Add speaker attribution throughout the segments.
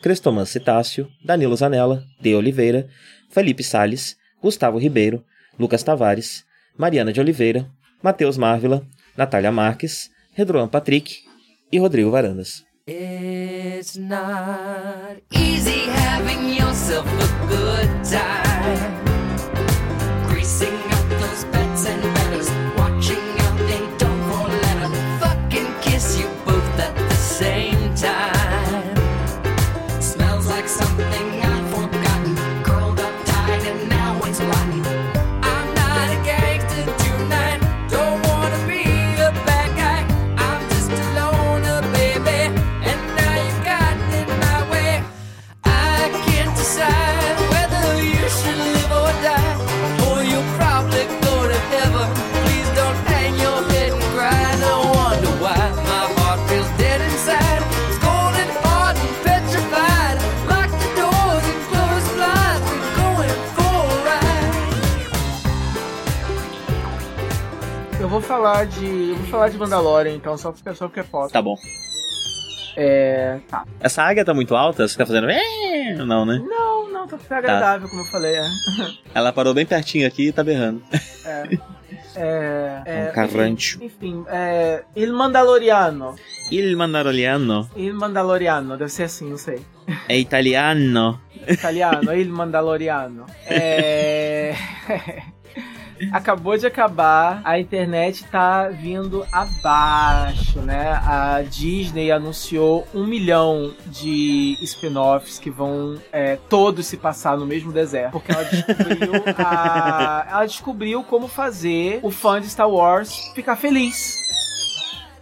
Speaker 1: Crestoman Citácio, Danilo Zanella, De Oliveira, Felipe Sales, Gustavo Ribeiro, Lucas Tavares, Mariana de Oliveira, Matheus Marvila, Natália Marques, Redroan Patrick e Rodrigo Varandas. It's not easy having yourself a good time.
Speaker 2: Falar de. vou falar de Mandalorian, então, só porque, só porque é foto.
Speaker 1: Tá bom.
Speaker 2: É. Tá.
Speaker 1: Essa águia tá muito alta? Você tá fazendo. Não, né?
Speaker 2: Não, não, tá, tá agradável, tá. como eu falei. É.
Speaker 1: Ela parou bem pertinho aqui e tá berrando.
Speaker 2: É. É, é,
Speaker 1: um carrante.
Speaker 2: Enfim, enfim é, Il Mandaloriano.
Speaker 1: Il Mandaloriano.
Speaker 2: Il Mandaloriano, deve ser assim, não sei.
Speaker 1: É italiano.
Speaker 2: Italiano, Il Mandaloriano. É. acabou de acabar, a internet tá vindo abaixo, né? A Disney anunciou um milhão de spin-offs que vão é, todos se passar no mesmo deserto, porque ela descobriu, a, ela descobriu como fazer o fã de Star Wars ficar feliz.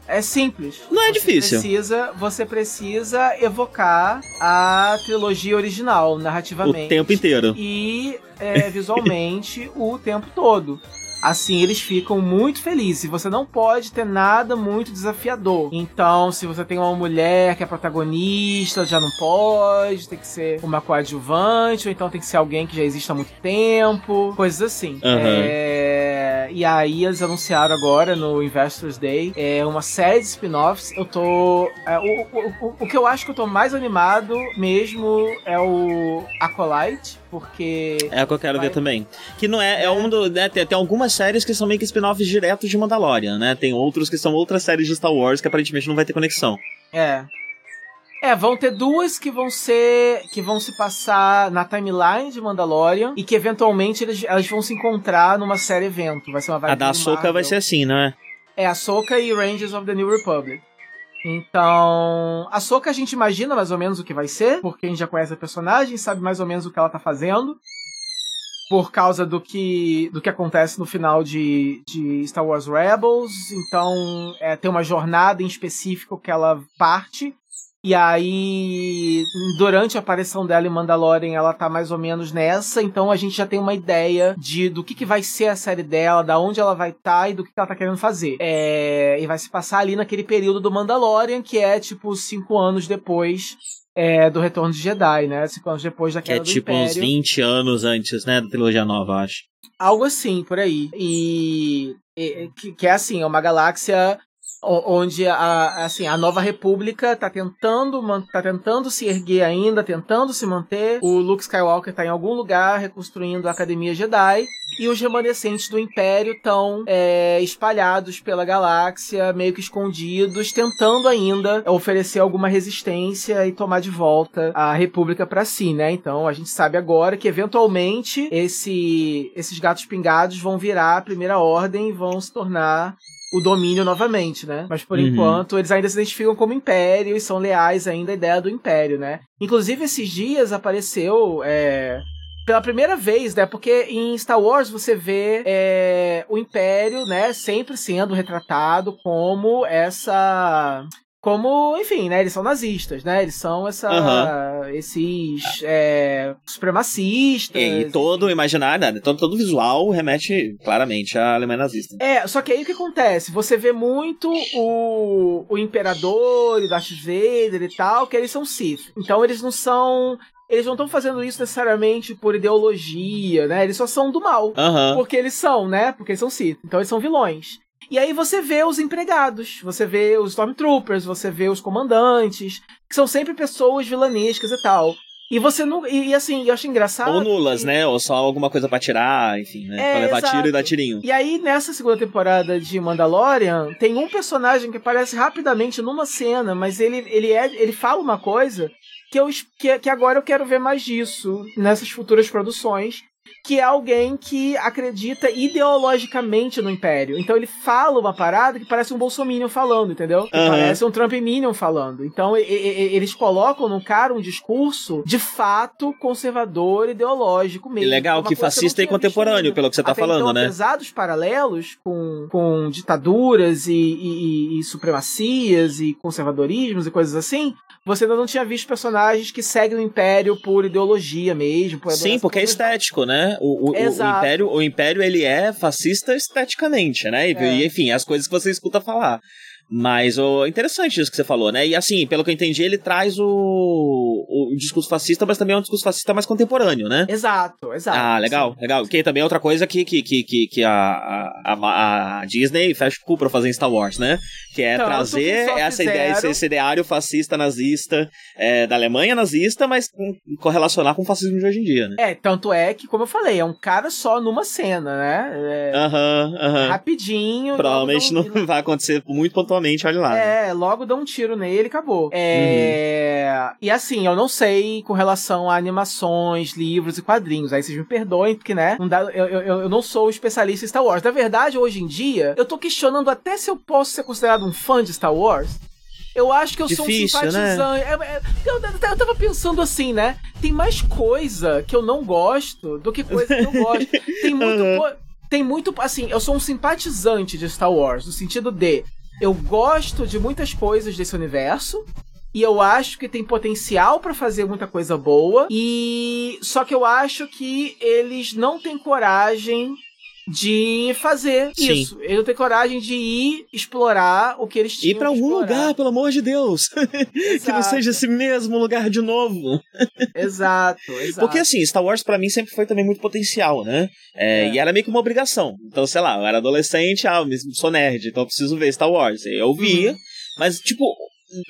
Speaker 2: É simples.
Speaker 1: Não é
Speaker 2: você
Speaker 1: difícil.
Speaker 2: Precisa, você precisa evocar a trilogia original, narrativamente.
Speaker 1: O tempo inteiro.
Speaker 2: E é, visualmente o tempo todo. Assim eles ficam muito felizes. Você não pode ter nada muito desafiador. Então, se você tem uma mulher que é protagonista, já não pode. Tem que ser uma coadjuvante, ou então tem que ser alguém que já existe há muito tempo. Coisas assim.
Speaker 1: Uhum.
Speaker 2: É... E aí eles anunciaram agora no Investors Day é, uma série de spin-offs. Eu tô. É, o, o, o, o que eu acho que eu tô mais animado mesmo é o Acolyte porque.
Speaker 1: É o que eu quero vai... ver também. Que não é. É, é um do. Né, tem, tem, algumas séries que são meio que spin-offs diretos de Mandalorian, né? Tem outros que são outras séries de Star Wars que aparentemente não vai ter conexão.
Speaker 2: É. É, vão ter duas que vão ser. que vão se passar na timeline de Mandalorian e que eventualmente eles, elas vão se encontrar numa série evento. Vai ser uma
Speaker 1: A da Ahsoka vai ser assim, né?
Speaker 2: É, Ahsoka e Rangers of the New Republic. Então, a Soka a gente imagina mais ou menos o que vai ser, porque a gente já conhece a personagem, sabe mais ou menos o que ela tá fazendo. Por causa do que, do que acontece no final de, de Star Wars Rebels. Então, é, tem uma jornada em específico que ela parte. E aí, durante a aparição dela em Mandalorian, ela tá mais ou menos nessa, então a gente já tem uma ideia de do que, que vai ser a série dela, da onde ela vai estar tá e do que, que ela tá querendo fazer. É, e vai se passar ali naquele período do Mandalorian, que é tipo cinco anos depois é, do Retorno de Jedi, né? Cinco anos depois da queda
Speaker 1: Que é tipo uns 20 anos antes, né, da trilogia nova, acho.
Speaker 2: Algo assim, por aí. E, e que, que, é assim, é uma galáxia onde a, assim, a nova república tá tentando, tá tentando se erguer ainda, tentando se manter. O Luke Skywalker tá em algum lugar reconstruindo a Academia Jedi. E os remanescentes do Império estão é, espalhados pela galáxia, meio que escondidos, tentando ainda oferecer alguma resistência e tomar de volta a República para si, né? Então a gente sabe agora que eventualmente esse, esses gatos pingados vão virar a Primeira Ordem e vão se tornar o domínio novamente, né? Mas por uhum. enquanto eles ainda se identificam como império e são leais ainda à ideia do império, né? Inclusive esses dias apareceu é, pela primeira vez, né? Porque em Star Wars você vê é, o Império, né? Sempre sendo retratado como essa como, enfim, né? Eles são nazistas, né? Eles são essa, uhum. esses é, supremacistas.
Speaker 3: E, e todo o imaginário, né? todo, todo visual remete claramente à Alemanha nazista.
Speaker 2: É, só que aí o que acontece? Você vê muito o, o Imperador e Darth Vader e tal, que eles são Sith. Então eles não são eles não estão fazendo isso necessariamente por ideologia, né? Eles só são do mal.
Speaker 3: Uhum.
Speaker 2: Porque eles são, né? Porque eles são Sith. Então eles são vilões. E aí você vê os empregados, você vê os Stormtroopers, você vê os comandantes, que são sempre pessoas vilanescas e tal. E você não. E, assim, eu acho engraçado.
Speaker 3: Ou nulas, que... né? Ou só alguma coisa para tirar, enfim, né? É, pra levar exato. tiro e dar tirinho.
Speaker 2: E aí, nessa segunda temporada de Mandalorian, tem um personagem que aparece rapidamente numa cena, mas ele, ele, é, ele fala uma coisa que, eu, que, que agora eu quero ver mais disso nessas futuras produções que é alguém que acredita ideologicamente no Império. Então ele fala uma parada que parece um Bolsominion falando, entendeu? Uhum. parece um Trump Minion falando. Então e, e, eles colocam no cara um discurso de fato conservador, ideológico mesmo.
Speaker 3: E legal, que fascista e contemporâneo, pelo que você tá Até falando, então, né?
Speaker 2: pesados paralelos com, com ditaduras e, e, e supremacias e conservadorismos e coisas assim, você ainda não tinha visto personagens que seguem o Império por ideologia mesmo. Por
Speaker 3: Sim, porque é estético, né? O, o, o, Império, o Império, ele é fascista esteticamente, né? E, é. enfim, as coisas que você escuta falar. Mas o interessante isso que você falou, né? E assim, pelo que eu entendi, ele traz o, o discurso fascista, mas também é um discurso fascista mais contemporâneo, né?
Speaker 2: Exato, exato.
Speaker 3: Ah, legal, sim. legal. Que também é outra coisa que, que, que, que, a, a, a, Disney fecha o cu pra fazer em Star Wars, né? Que é Tanto trazer que essa fizeram... ideia, esse, esse ideário fascista nazista é, da Alemanha nazista, mas com, correlacionar com o fascismo de hoje em dia, né?
Speaker 2: É, tanto é que, como eu falei, é um cara só numa cena, né?
Speaker 3: É, aham, é, aham.
Speaker 2: Rapidinho.
Speaker 3: Provavelmente não, não vai acontecer muito pontualmente olha lá.
Speaker 2: É, logo dá um tiro nele e acabou. É... Uhum. E assim, eu não sei com relação a animações, livros e quadrinhos. Aí vocês me perdoem, porque, né? Não dá, eu, eu, eu não sou especialista em Star Wars. Na verdade, hoje em dia, eu tô questionando até se eu posso ser considerado um fã de Star Wars. Eu acho que eu Difícil, sou um simpatizante. Né? É, eu, eu, tava pensando assim, né? Tem mais coisa que eu não gosto do que coisa que eu gosto. Tem muito. Uhum. Tem muito. Assim, eu sou um simpatizante de Star Wars, no sentido de eu gosto de muitas coisas desse universo. E eu acho que tem potencial para fazer muita coisa boa. E só que eu acho que eles não têm coragem de fazer Sim. isso. Eles não têm coragem de ir explorar o que eles tinham.
Speaker 3: Ir pra algum lugar, pelo amor de Deus. que não seja esse mesmo lugar de novo.
Speaker 2: exato, exato.
Speaker 3: Porque assim, Star Wars para mim sempre foi também muito potencial, né? É, é. E era meio que uma obrigação. Então, sei lá, eu era adolescente, ah, eu sou nerd, então eu preciso ver Star Wars. Eu via, uhum. mas tipo,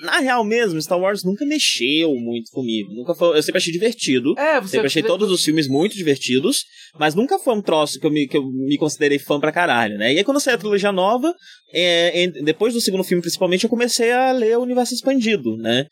Speaker 3: na real mesmo, Star Wars nunca mexeu muito comigo. Nunca foi, eu sempre achei divertido. É, você sempre achei todos os filmes muito divertidos, mas nunca foi um troço que eu me, que eu me considerei fã pra caralho, né? E aí quando saiu a trilogia nova, é, depois do segundo filme principalmente, eu comecei a ler o universo expandido, né?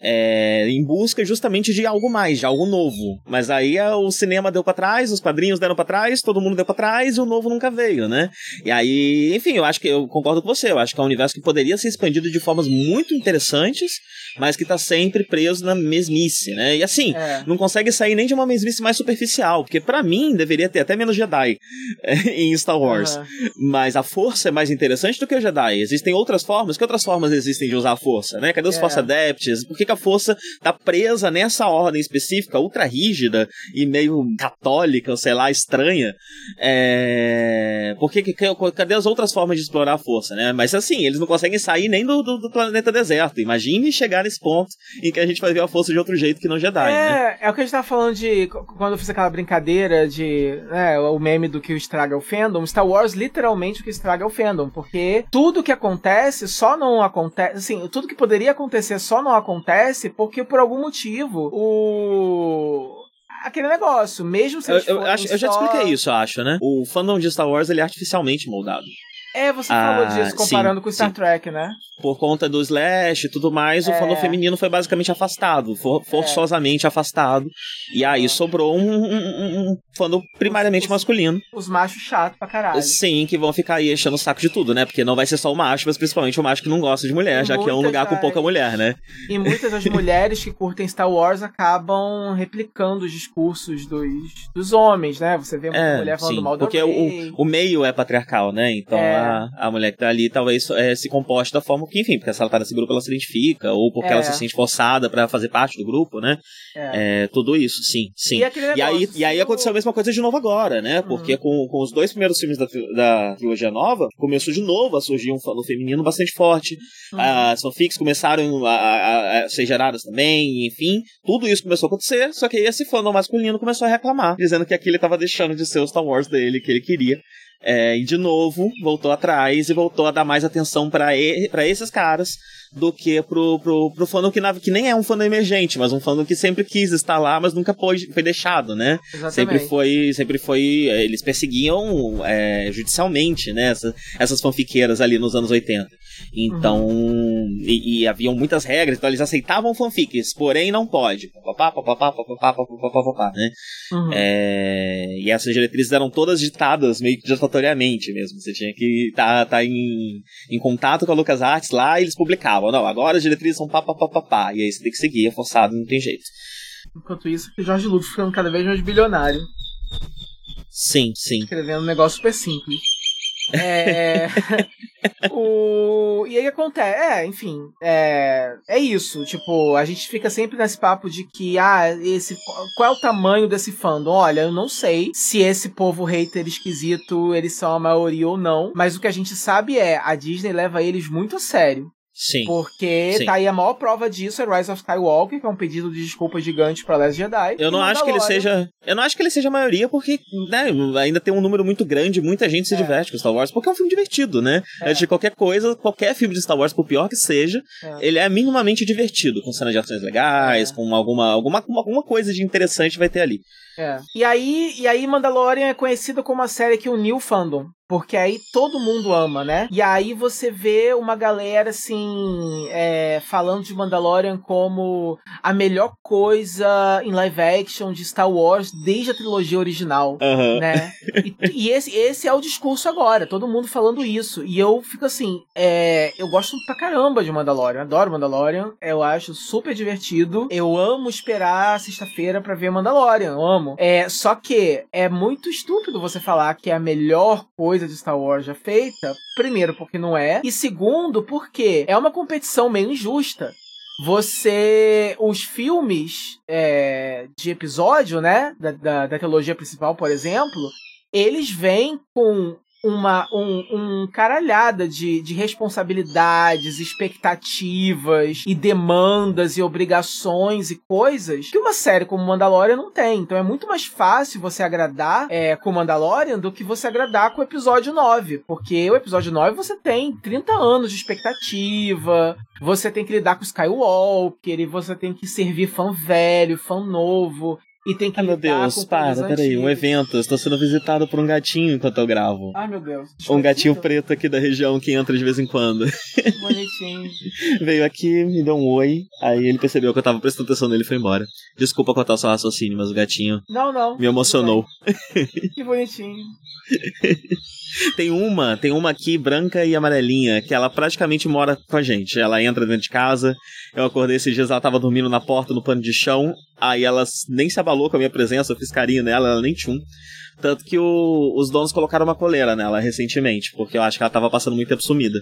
Speaker 3: É, em busca justamente de algo mais, de algo novo. Mas aí o cinema deu para trás, os quadrinhos deram para trás, todo mundo deu para trás e o novo nunca veio, né? E aí, enfim, eu acho que eu concordo com você, eu acho que é um universo que poderia ser expandido de formas muito interessantes, mas que tá sempre preso na mesmice, né? E assim, é. não consegue sair nem de uma mesmice mais superficial, porque para mim deveria ter até menos Jedi é, em Star Wars. Uhum. Mas a força é mais interessante do que o Jedi. Existem outras formas, que outras formas existem de usar a força, né? Cadê os é. Force Adepts? Por que, que a força tá presa nessa ordem específica, ultra rígida e meio católica, sei lá, estranha. É... Porque cadê as outras formas de explorar a força, né? Mas assim, eles não conseguem sair nem do, do, do planeta deserto. Imagine chegar nesse ponto em que a gente vai ver a força de outro jeito que não Jedi. É,
Speaker 2: né? é o que a gente tava falando de. Quando eu fiz aquela brincadeira de. Né, o meme do que estraga o fandom. Star Wars, literalmente, o que estraga é o fandom. Porque tudo que acontece só não acontece. Assim, tudo que poderia acontecer só não acontece acontece porque por algum motivo o aquele negócio, mesmo se
Speaker 3: eu, eu, acho, só... eu já te expliquei isso, acho, né? O fandom de Star Wars ele é artificialmente moldado.
Speaker 2: É, você ah, falou disso comparando sim, com Star sim. Trek, né?
Speaker 3: Por conta do Slash e tudo mais, é. o fandom feminino foi basicamente afastado, for, forçosamente é. afastado. E aí sobrou um, um, um fandom primariamente
Speaker 2: os,
Speaker 3: masculino.
Speaker 2: Os machos chatos pra caralho.
Speaker 3: Sim, que vão ficar aí enchendo o saco de tudo, né? Porque não vai ser só o macho, mas principalmente o macho que não gosta de mulher, e já que é um lugar com pouca mulher, né?
Speaker 2: E muitas das mulheres que curtem Star Wars acabam replicando os discursos dos, dos homens, né? Você vê muita é, mulher falando sim, mal do
Speaker 3: Porque o, o meio é patriarcal, né? Então é a, a mulher que tá ali talvez é, se comporte da forma que, enfim, porque se ela tá nesse grupo ela se identifica, ou porque
Speaker 2: É.
Speaker 3: ela se sente forçada pra fazer parte do grupo, né?
Speaker 2: É.
Speaker 3: É, tudo isso, sim, sim.
Speaker 2: E, aquele
Speaker 3: E aí,
Speaker 2: negócio,
Speaker 3: e aí
Speaker 2: o-
Speaker 3: aconteceu a mesma coisa de novo agora, né?
Speaker 2: Uhum.
Speaker 3: Porque com, com os dois primeiros filmes da, da trilogia nova, começou de novo a surgir um fã feminino bastante forte.
Speaker 2: Uhum.
Speaker 3: As fanfics começaram a, a- a ser geradas também, enfim. Tudo isso começou a acontecer, só que aí esse fandom masculino começou a reclamar, dizendo que aquilo tava deixando de ser o Star Wars dele, que ele queria. É, e de novo, voltou atrás e voltou a dar mais atenção pra pra esses caras do que pro, pro, pro fandom que, na- que nem é um fandom emergente, mas um fandom que sempre quis estar lá, mas nunca pôde, foi deixado, né?
Speaker 2: Exatamente.
Speaker 3: Sempre foi, sempre foi. eh, Eles perseguiam é, judicialmente, né? Essas, essas fanfiqueiras ali nos anos 80. Então. E, e haviam muitas regras, então eles aceitavam fanfics, porém não pode. Papapá, papapá, papapá, papapá, papapá, né?
Speaker 2: Uhum.
Speaker 3: É, e essas diretrizes eram todas ditadas meio que ditatoriamente mesmo. Você tinha que estar tá, em, em contato com a LucasArts lá e eles publicavam. Não, agora as diretrizes são pá, pá, pá, pá, pá. E aí você tem que seguir, é forçado, não tem jeito.
Speaker 2: Enquanto isso, o Jorge Lucas ficando cada vez mais bilionário,
Speaker 3: Sim, sim.
Speaker 2: escrevendo um negócio super simples. É. o... E aí acontece. É, enfim. É... é isso. Tipo, a gente fica sempre nesse papo de que, ah, esse. Qual é o tamanho desse fandom? Olha, eu não sei se esse povo hater esquisito, eles são a maioria ou não. Mas o que a gente sabe é, a Disney leva eles muito a sério.
Speaker 3: Sim.
Speaker 2: Porque
Speaker 3: Sim.
Speaker 2: tá aí a maior prova disso é Rise of Skywalker, que é um pedido de desculpa gigante pra Last Jedi.
Speaker 3: Eu não acho que ele seja. Eu não acho que ele seja a maioria, porque né, ainda tem um número muito grande, muita gente se
Speaker 2: É.
Speaker 3: diverte com Star Wars, porque é um filme divertido, né?
Speaker 2: É.
Speaker 3: Antes de qualquer coisa, qualquer filme de Star Wars, por pior que seja,
Speaker 2: É.
Speaker 3: ele é minimamente divertido, com cenas de ações legais,
Speaker 2: É.
Speaker 3: com alguma, alguma, alguma coisa de interessante vai ter ali.
Speaker 2: É. E aí, e aí Mandalorian é conhecida como a série que uniu o fandom. Porque aí todo mundo ama, né? E aí você vê uma galera, assim, é, falando de Mandalorian como a melhor coisa em live action de Star Wars desde a trilogia original.
Speaker 3: Aham.
Speaker 2: né? E, e esse, esse é o discurso agora, todo mundo falando isso. E eu fico assim, é, eu gosto pra caramba de Mandalorian, adoro Mandalorian, eu acho super divertido. Eu amo esperar sexta-feira pra ver Mandalorian, eu amo. É, só que é muito estúpido você falar que é a melhor coisa de Star Wars já feita. Primeiro, porque não é. E segundo, porque é uma competição meio injusta você. Os filmes é, de episódio, né? Da, da, da trilogia principal, por exemplo, eles vêm com uma um, um caralhada de, de responsabilidades, expectativas e demandas e obrigações e coisas que uma série como Mandalorian não tem. Então é muito mais fácil você agradar é, com Mandalorian do que você agradar com o episódio 9. Porque o episódio 9 você tem 30 anos de expectativa, você tem que lidar com Skywalker, e você tem que servir fã velho, fã novo, e tem que
Speaker 3: Ai meu
Speaker 2: lidar
Speaker 3: Deus, para, peraí, um evento. Eu estou sendo visitado por um gatinho enquanto eu gravo.
Speaker 2: Ai meu Deus.
Speaker 3: Um gatinho preto aqui da região que entra de vez em quando.
Speaker 2: Bonitinho.
Speaker 3: Veio aqui, me deu um oi, aí ele percebeu que eu tava prestando atenção nele e foi embora. Desculpa cortar o seu raciocínio, mas o gatinho
Speaker 2: Não, não.
Speaker 3: me emocionou.
Speaker 2: Que bonitinho.
Speaker 3: Tem uma, tem uma aqui branca e amarelinha, que ela praticamente mora com a gente. Ela entra dentro de casa. Eu acordei esses dias, ela tava dormindo na porta, no pano de chão. Aí ela nem se abalou com a minha presença, eu fiz carinho nela, ela nem tchum. Tanto que o- os donos colocaram uma coleira nela recentemente, porque eu acho que ela tava passando muito tempo sumida.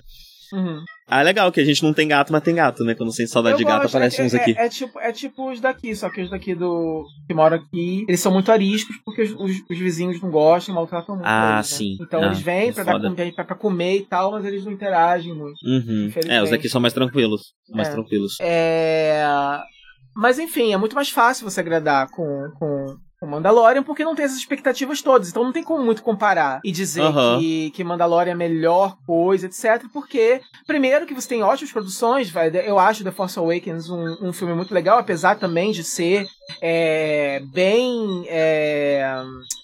Speaker 2: Uhum.
Speaker 3: Ah, é legal que a gente não tem gato, mas tem gato, né? Quando sente saudade
Speaker 2: Eu
Speaker 3: de gato,
Speaker 2: gosto,
Speaker 3: aparece
Speaker 2: é,
Speaker 3: uns
Speaker 2: é-
Speaker 3: aqui.
Speaker 2: É, tipo, é tipo os daqui, só que os daqui do. que moram aqui, eles são muito ariscos porque os, os- os vizinhos não gostam, maltratam muito.
Speaker 3: Ah,
Speaker 2: eles, né?
Speaker 3: sim.
Speaker 2: Então
Speaker 3: Ah,
Speaker 2: eles vêm
Speaker 3: é
Speaker 2: pra, dar
Speaker 3: foda.
Speaker 2: com- pra, pra comer e tal, mas eles não interagem muito.
Speaker 3: Uhum. É, os daqui são mais tranquilos. Mais
Speaker 2: É.
Speaker 3: tranquilos.
Speaker 2: É. Mas enfim, é muito mais fácil você agradar com, com, com Mandalorian porque não tem essas expectativas todas. Então não tem como muito comparar e dizer
Speaker 3: Aham.
Speaker 2: que, que Mandalorian é a melhor coisa, etc. Porque, primeiro, que você tem ótimas produções. vai, Eu acho The Force Awakens um, um filme muito legal, apesar também de ser é, bem é,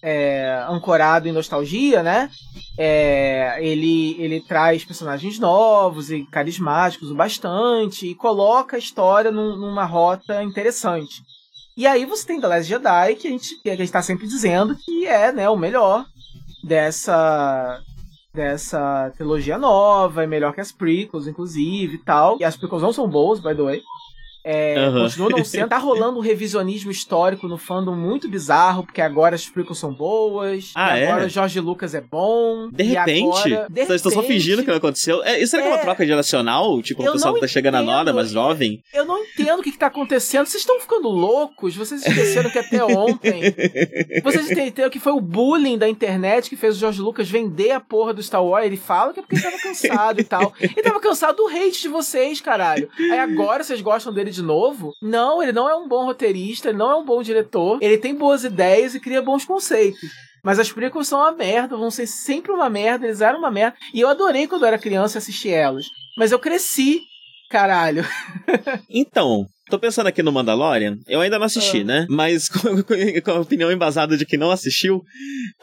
Speaker 2: é, ancorado em nostalgia, né? É, ele, ele traz personagens novos e carismáticos o bastante e coloca a história num- numa rota interessante. E aí você tem The Last Jedi, que a gente, que a gente tá sempre dizendo que é né, o melhor dessa dessa trilogia nova, é melhor que as prequels, inclusive, e tal. E as prequels não são boas, by the way. É, uhum. Continua não sendo. Tá rolando um revisionismo histórico no fandom muito bizarro, porque agora as prequels são boas. Ah, agora é? George Lucas é bom.
Speaker 3: De repente? Agora, de Vocês estão só fingindo que não aconteceu? É, isso será que é uma é. troca geracional? Tipo, o pessoal que tá chegando entendo, agora, mais jovem?
Speaker 2: Eu não entendo o que, que tá acontecendo. Vocês estão ficando loucos? Vocês esqueceram que até ontem. Vocês entenderam que foi o bullying da internet que fez o George Lucas vender a porra do Star Wars? Ele fala que é porque ele tava cansado e tal. Ele tava cansado do hate de vocês, caralho. Aí agora vocês gostam dele de novo? Não, ele não é um bom roteirista, ele não é um bom diretor, ele tem boas ideias e cria bons conceitos. Mas as prequels são uma merda, vão ser sempre uma merda, eles eram uma merda. E eu adorei quando eu era criança assistir elas. Mas eu cresci, caralho.
Speaker 3: então, Tô pensando aqui no Mandalorian, eu ainda não assisti, ah. né? Mas com, com, a opinião embasada de que não assistiu,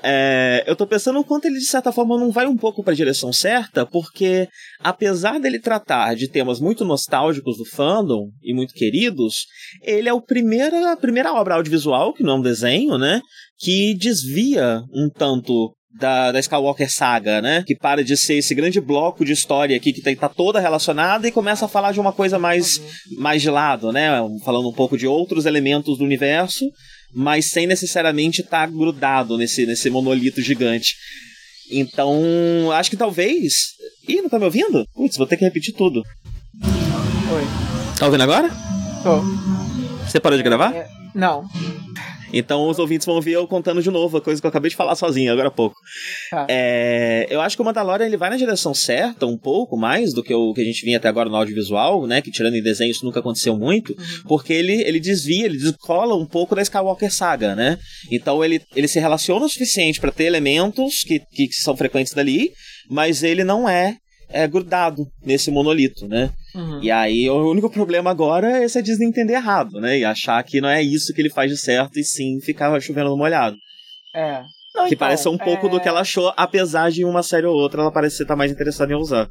Speaker 3: é, eu tô pensando o quanto ele, de certa forma, não vai um pouco pra direção certa, porque apesar dele tratar de temas muito nostálgicos do fandom e muito queridos, ele é o primeira, a primeira obra audiovisual, que não é um desenho, né? Que desvia um tanto da, da Skywalker Saga, né? Que para de ser esse grande bloco de história aqui que tá, tá toda relacionada e começa a falar de uma coisa mais, uhum. mais de lado, né? Falando um pouco de outros elementos do universo, mas sem necessariamente estar tá grudado nesse, nesse monolito gigante. Então, acho que talvez. Ih, não tá me ouvindo? Putz, vou ter que repetir tudo.
Speaker 2: Oi.
Speaker 3: Tá ouvindo agora?
Speaker 2: Tô.
Speaker 3: Você parou de gravar?
Speaker 2: É, não.
Speaker 3: Então os ouvintes vão ouvir eu contando de novo a coisa que eu acabei de falar sozinho agora há pouco. Ah. É, eu acho que o Mandalorian ele vai na direção certa um pouco mais do que o que a gente vinha até agora no audiovisual, né? Que tirando em desenho isso nunca aconteceu muito, uhum. porque ele, ele desvia, ele descola um pouco da Skywalker Saga, né? Então ele, ele se relaciona o suficiente para ter elementos que, que são frequentes dali, mas ele não é é, grudado nesse monolito, né? Uhum. E aí o único problema agora é se a Disney entender errado, né? E achar que não é isso que ele faz de certo e sim ficar chovendo no molhado.
Speaker 2: É.
Speaker 3: Não, que então, parece um pouco é... do que ela achou, apesar de uma série ou outra ela parecer estar mais interessada em usar.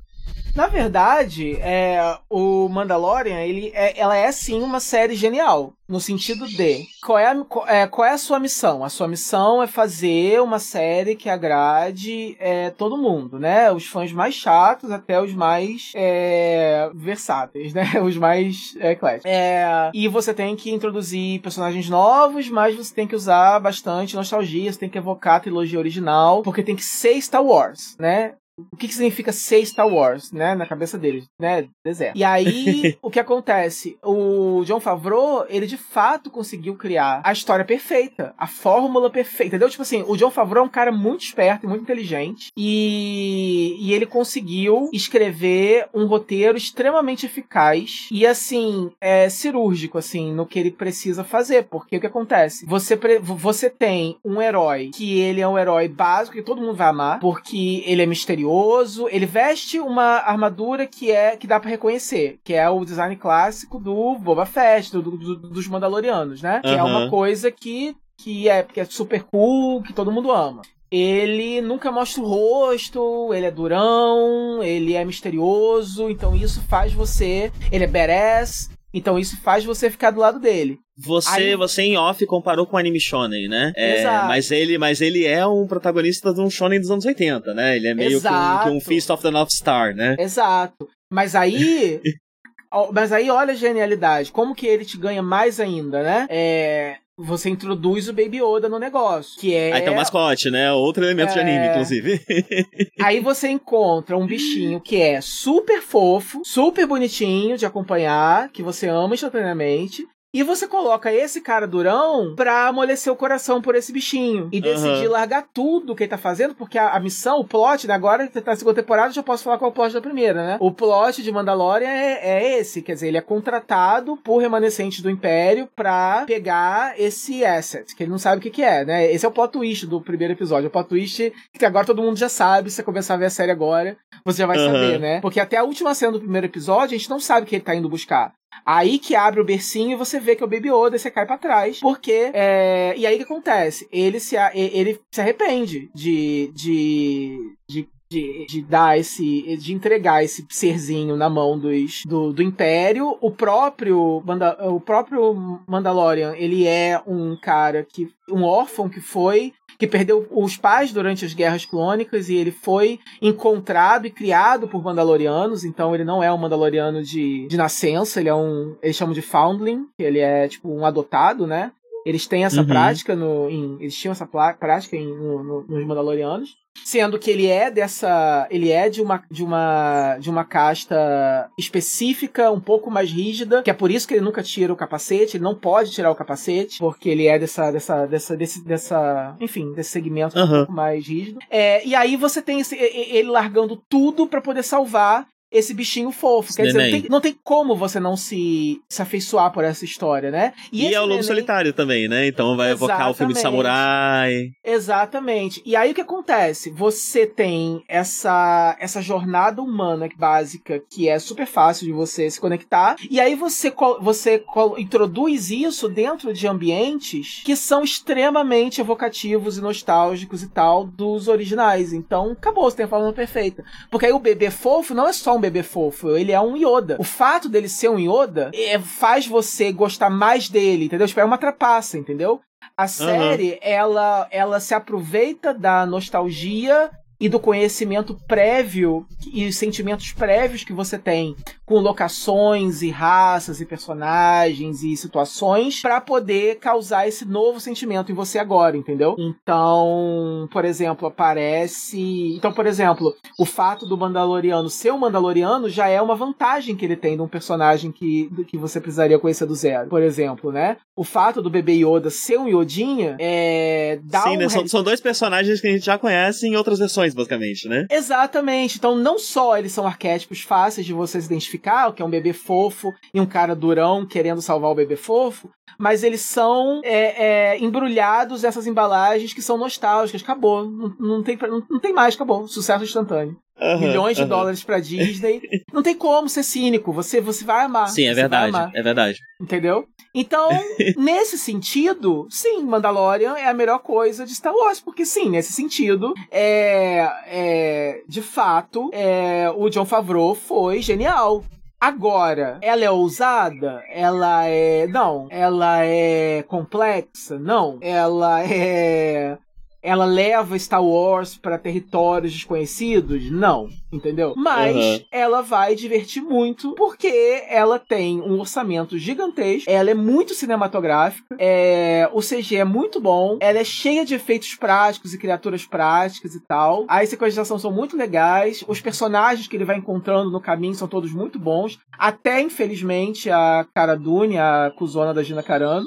Speaker 2: Na verdade, é, o Mandalorian, ele é, ela é sim uma série genial. No sentido de qual é, a, é, qual é a sua missão? A sua missão é fazer uma série que agrade é, todo mundo, né? Os fãs mais chatos até os mais é, versáteis, né? Os mais é, ecléticos. É, e você tem que introduzir personagens novos, mas você tem que usar bastante nostalgia, você tem que evocar a trilogia original, porque tem que ser Star Wars, né? O que, que significa ser Star Wars, né, na cabeça deles, né, deserto. E aí, o que acontece? O John Favreau, ele de fato conseguiu criar a história perfeita, a fórmula perfeita, entendeu? Tipo assim, o John Favreau é um cara muito esperto e muito inteligente, e, e ele conseguiu escrever um roteiro extremamente eficaz e, assim, é, cirúrgico, assim, no que ele precisa fazer, porque o que acontece? Você, você tem um herói que ele é um herói básico que todo mundo vai amar, porque ele é misterioso, misterioso. Ele veste uma armadura que é que dá para reconhecer, que é o design clássico do Boba Fett, do, do, dos Mandalorianos, né? Uhum. Que é uma coisa que que é, que é super cool, que todo mundo ama ele nunca mostra o rosto, ele é durão, ele é misterioso, então isso faz você. Ele é badass, então isso faz você ficar do lado dele.
Speaker 3: Você, Aí... você em off comparou com o anime shonen, né? É, Exato. Mas ele, mas ele é um protagonista de um shonen dos anos 80, né? Ele é meio que um, que um, Feast of the North Star, né?
Speaker 2: Exato. Mas aí, mas aí olha a genialidade, como que ele te ganha mais ainda, né? É, você introduz o Baby Yoda no negócio, que é...
Speaker 3: Aí tem o mascote, né? Outro elemento é... de anime, inclusive.
Speaker 2: Aí você encontra um bichinho que é super fofo, super bonitinho de acompanhar, que você ama instantaneamente, e você coloca esse cara durão pra amolecer o coração por esse bichinho. E decidir uhum. largar tudo que ele tá fazendo, porque a, a missão, o plot, né, agora tá na segunda temporada, já posso falar qual é o plot da primeira, né? O plot de Mandalorian é, é esse, quer dizer, ele é contratado por remanescentes do Império pra pegar esse asset, que ele não sabe o que, que é, né? Esse é o plot twist do primeiro episódio. O plot twist que agora todo mundo já sabe, se você começar a ver a série agora, você já vai uhum. saber, né? Porque até a última cena do primeiro episódio, a gente não sabe o que ele tá indo buscar. Aí que abre o bercinho e você vê que é o Baby Yoda e você cai pra trás. Porque. É... E aí que acontece? Ele se, ele se arrepende de, de, de de, de, dar esse. de entregar esse serzinho na mão dos, do, do Império. O próprio, o próprio Mandalorian, ele é um cara que. um órfão que foi que perdeu os pais durante as guerras clônicas e ele foi encontrado e criado por Mandalorianos, então ele não é um Mandaloriano de, de nascença, ele é um. Eles chamam de Foundling, ele é tipo um adotado, né? Eles têm essa uhum. prática no. Em, eles tinham essa prática em, no, no, nos Mandalorianos. Sendo que ele é dessa. Ele é de uma, de uma. de uma casta específica, um pouco mais rígida, que é por isso que ele nunca tira o capacete, ele não pode tirar o capacete, porque ele é dessa. dessa. dessa. desse, dessa enfim, desse segmento uhum. um pouco mais rígido. É, e aí você tem esse, ele largando tudo para poder salvar esse bichinho fofo. Quer dizer, não tem, não tem, como você não se, se afeiçoar por essa história, né?
Speaker 3: E, e é o Lobo neném... Solitário também, né? Então vai Exatamente. evocar o filme de samurai.
Speaker 2: Exatamente. E aí o que acontece? Você tem essa, essa jornada humana básica que é super fácil de você se conectar. E aí você, você introduz isso dentro de ambientes que são extremamente evocativos e nostálgicos e tal dos originais. Então, acabou, você tem a forma perfeita. Porque aí o bebê fofo não é só um bebê fofo, ele é um Yoda. O fato dele ser um Yoda é, faz você gostar mais dele, entendeu? Tipo, é uma trapaça, entendeu? A série, uhum. ela, ela se aproveita da nostalgia e do conhecimento prévio e sentimentos prévios que você tem com locações e raças e personagens e situações para poder causar esse novo sentimento em você agora, entendeu? Então, por exemplo, aparece. Então, por exemplo, o fato do Mandaloriano ser um Mandaloriano já é uma vantagem que ele tem de um personagem que, que você precisaria conhecer do zero, por exemplo, né? O fato do bebê Yoda ser um Yodinha é. Dá
Speaker 3: Sim,
Speaker 2: um
Speaker 3: né? São, são dois personagens que a gente já conhece em outras versões, basicamente, né?
Speaker 2: Exatamente. Então, não só eles são arquétipos fáceis de você se identificar, que é um bebê fofo e um cara durão querendo salvar o bebê fofo, mas eles são é, é, embrulhados nessas embalagens que são nostálgicas. Acabou. Não, não, tem, não, não tem mais, acabou. Sucesso instantâneo. Uhum, Milhões de uhum. dólares pra Disney. Não tem como ser cínico. Você, você vai amar.
Speaker 3: Sim, é verdade. É verdade.
Speaker 2: Entendeu? Então, nesse sentido, sim, Mandalorian é a melhor coisa de Star Wars. Porque, sim, nesse sentido, é, é de fato, é, o John Favreau foi genial. Agora, ela é ousada? Ela é. Não. Ela é complexa? Não. Ela é ela leva Star Wars para territórios desconhecidos? Não, entendeu? Mas uhum. ela vai divertir muito porque ela tem um orçamento gigantesco, ela é muito cinematográfica, é... o CG é muito bom, ela é cheia de efeitos práticos e criaturas práticas e tal. As ação são muito legais, os personagens que ele vai encontrando no caminho são todos muito bons, até infelizmente a Cara Dune, a cuzona da Gina Carano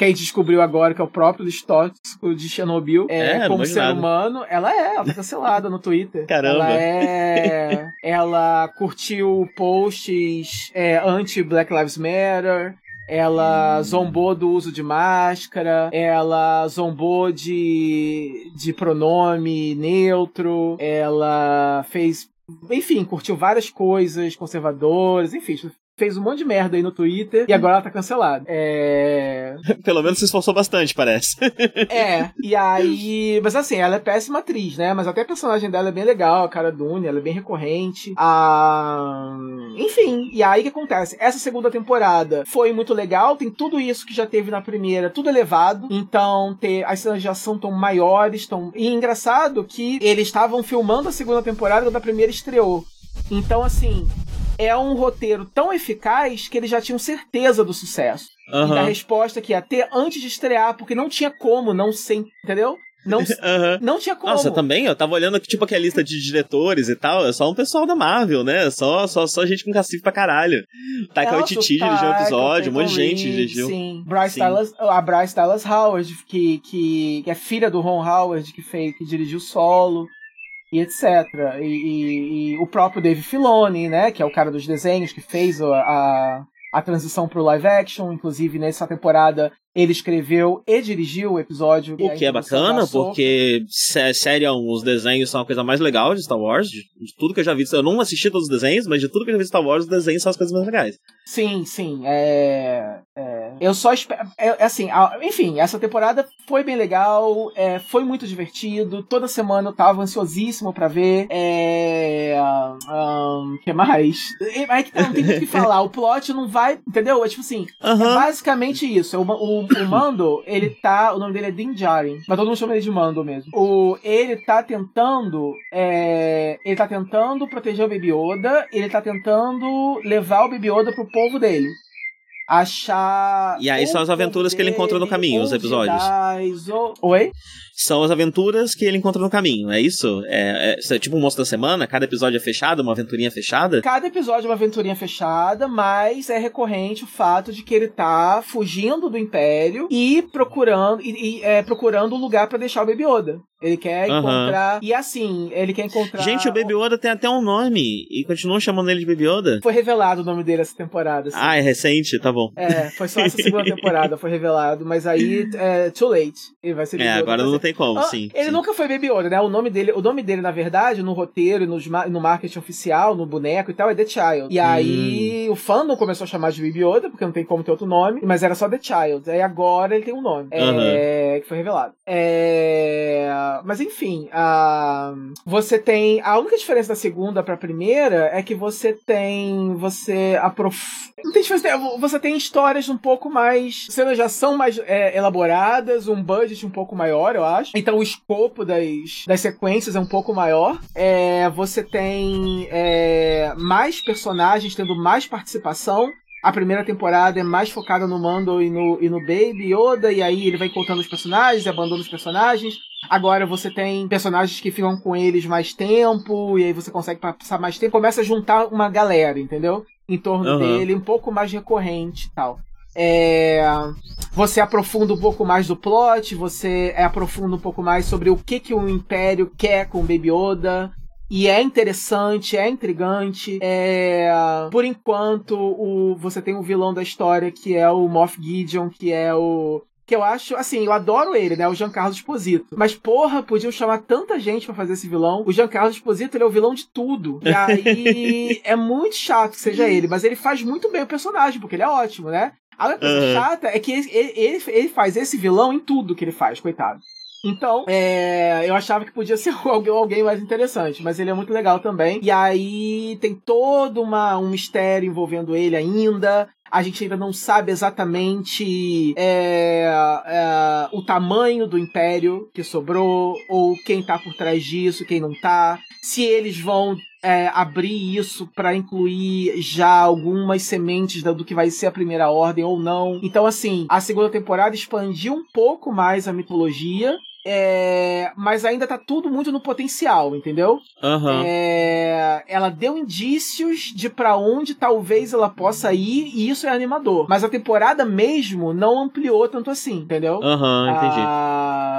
Speaker 2: que a gente descobriu agora que é o próprio tóxico de Chernobyl, é, é como ser humano, ela é, ela tá cancelada no Twitter.
Speaker 3: Caramba.
Speaker 2: Ela é. ela curtiu posts é, anti-Black Lives Matter. Ela hum. zombou do uso de máscara, ela zombou de, de pronome neutro, ela fez enfim, curtiu várias coisas conservadoras, enfim, fez um monte de merda aí no Twitter e agora ela tá cancelada. É.
Speaker 3: Pelo menos se esforçou bastante, parece.
Speaker 2: é, e aí. Mas assim, ela é péssima atriz, né? Mas até a personagem dela é bem legal, a cara Dune, ela é bem recorrente. Ah... Enfim, e aí o que acontece? Essa segunda temporada foi muito legal, tem tudo isso que já teve na primeira, tudo elevado. Então, ter, as cenas de ação tão maiores, tão. E engraçado que eles estavam filmando a segunda temporada quando a primeira estreou. Então, assim, é um roteiro tão eficaz que eles já tinham certeza do sucesso. Uhum. E da resposta que ia ter antes de estrear, porque não tinha como não ser, entendeu? Não, uhum. não tinha como.
Speaker 3: Nossa, também, eu tava olhando tipo aqui a lista de diretores e tal, é só um pessoal da Marvel, né? Só, só, só gente com cacife pra caralho. Taika Waititi dirigiu um episódio, um monte de gente dirigiu.
Speaker 2: Sim, Bryce sim. Dallas, a Bryce Dallas Howard, que, que, que é filha do Ron Howard, que, fez, que dirigiu solo e etc. E, e, e, o próprio Dave Filoni, né, que é o cara dos desenhos, que fez a, a, a transição pro live action, inclusive nessa temporada ele escreveu e dirigiu o episódio.
Speaker 3: O que é bacana, porque série os desenhos são a coisa mais legal de Star Wars, de, de, tudo que eu já vi. Eu não assisti todos os desenhos, mas de tudo que eu já vi de Star Wars, os desenhos são as coisas mais legais.
Speaker 2: Sim, sim. É, é, Eu só espero. É, assim, enfim, essa temporada foi bem legal, é, foi muito divertido. Toda semana eu tava ansiosíssimo para ver. É. Um, que mais? É que não tem muito o que falar. O plot não vai. Entendeu? É tipo assim. Uhum. É basicamente isso. O, o, o, Mando, ele tá. O nome dele é Din Djarin. Mas todo mundo chama ele de Mando mesmo. O, ele tá tentando. É, ele tá tentando proteger o Baby Yoda. Ele tá tentando levar o Baby Yoda pro povo dele achar.
Speaker 3: E aí são as aventuras que ele encontra no caminho, os episódios.
Speaker 2: ou... Oi?
Speaker 3: São as aventuras que ele encontra no caminho, é isso? É, é, é tipo um monstro da semana? Cada episódio é fechado, uma aventurinha fechada?
Speaker 2: Cada episódio é uma aventurinha fechada, mas é recorrente o fato de que ele tá fugindo do Império e procurando e, e é, procurando um lugar para deixar o Baby Yoda. Ele quer uhum. encontrar. E assim, ele quer encontrar.
Speaker 3: Gente, o Baby Yoda tem até um nome. E continuam chamando ele de Baby Yoda?
Speaker 2: Foi revelado o nome dele essa temporada. Assim.
Speaker 3: Ah, é recente? Tá bom.
Speaker 2: É, foi só essa segunda temporada, foi revelado. Mas aí, é too late. Ele vai ser
Speaker 3: Baby É, agora não tem como, ah, sim.
Speaker 2: Ele
Speaker 3: sim.
Speaker 2: nunca foi Baby Yoda, né? O nome dele, o nome dele, na verdade, no roteiro, no, no marketing oficial, no boneco e tal, é The Child. E aí hum. o fandom começou a chamar de Baby Yoda, porque não tem como ter outro nome, mas era só The Child. Aí agora ele tem um nome. Uhum. É, que foi revelado. É... Mas enfim, a... você tem. A única diferença da segunda pra primeira é que você tem. Você aprof... Não tem diferença. Você tem histórias um pouco mais. Cenas já são mais é, elaboradas, um budget um pouco maior, eu acho. Então o escopo das, das sequências é um pouco maior. É, você tem é, mais personagens tendo mais participação. A primeira temporada é mais focada no Mando e no, e no Baby Yoda, e aí ele vai contando os personagens, abandona os personagens. Agora você tem personagens que ficam com eles mais tempo, e aí você consegue passar mais tempo. Começa a juntar uma galera, entendeu? Em torno uhum. dele, um pouco mais recorrente e tal. É, você aprofunda um pouco mais do plot, você aprofunda um pouco mais sobre o que, que o Império quer com o Baby Yoda. E é interessante, é intrigante. É... Por enquanto, o... você tem o vilão da história, que é o Moff Gideon, que é o que eu acho, assim, eu adoro ele, né? O Giancarlo Esposito. Mas, porra, podiam chamar tanta gente para fazer esse vilão. O Giancarlo Esposito, ele é o vilão de tudo. E aí é muito chato que seja ele, mas ele faz muito bem o personagem, porque ele é ótimo, né? A única coisa uhum. chata é que ele, ele, ele faz esse vilão em tudo que ele faz, coitado. Então, é, eu achava que podia ser alguém, alguém mais interessante, mas ele é muito legal também. E aí tem todo uma, um mistério envolvendo ele ainda. A gente ainda não sabe exatamente é, é, o tamanho do império que sobrou, ou quem tá por trás disso, quem não tá. Se eles vão é, abrir isso para incluir já algumas sementes do que vai ser a primeira ordem ou não. Então, assim, a segunda temporada expandiu um pouco mais a mitologia é, mas ainda tá tudo muito no potencial, entendeu?
Speaker 3: Uhum.
Speaker 2: É, ela deu indícios de para onde talvez ela possa ir, e isso é animador. Mas a temporada mesmo não ampliou tanto assim, entendeu?
Speaker 3: Aham, uhum, entendi. Ah,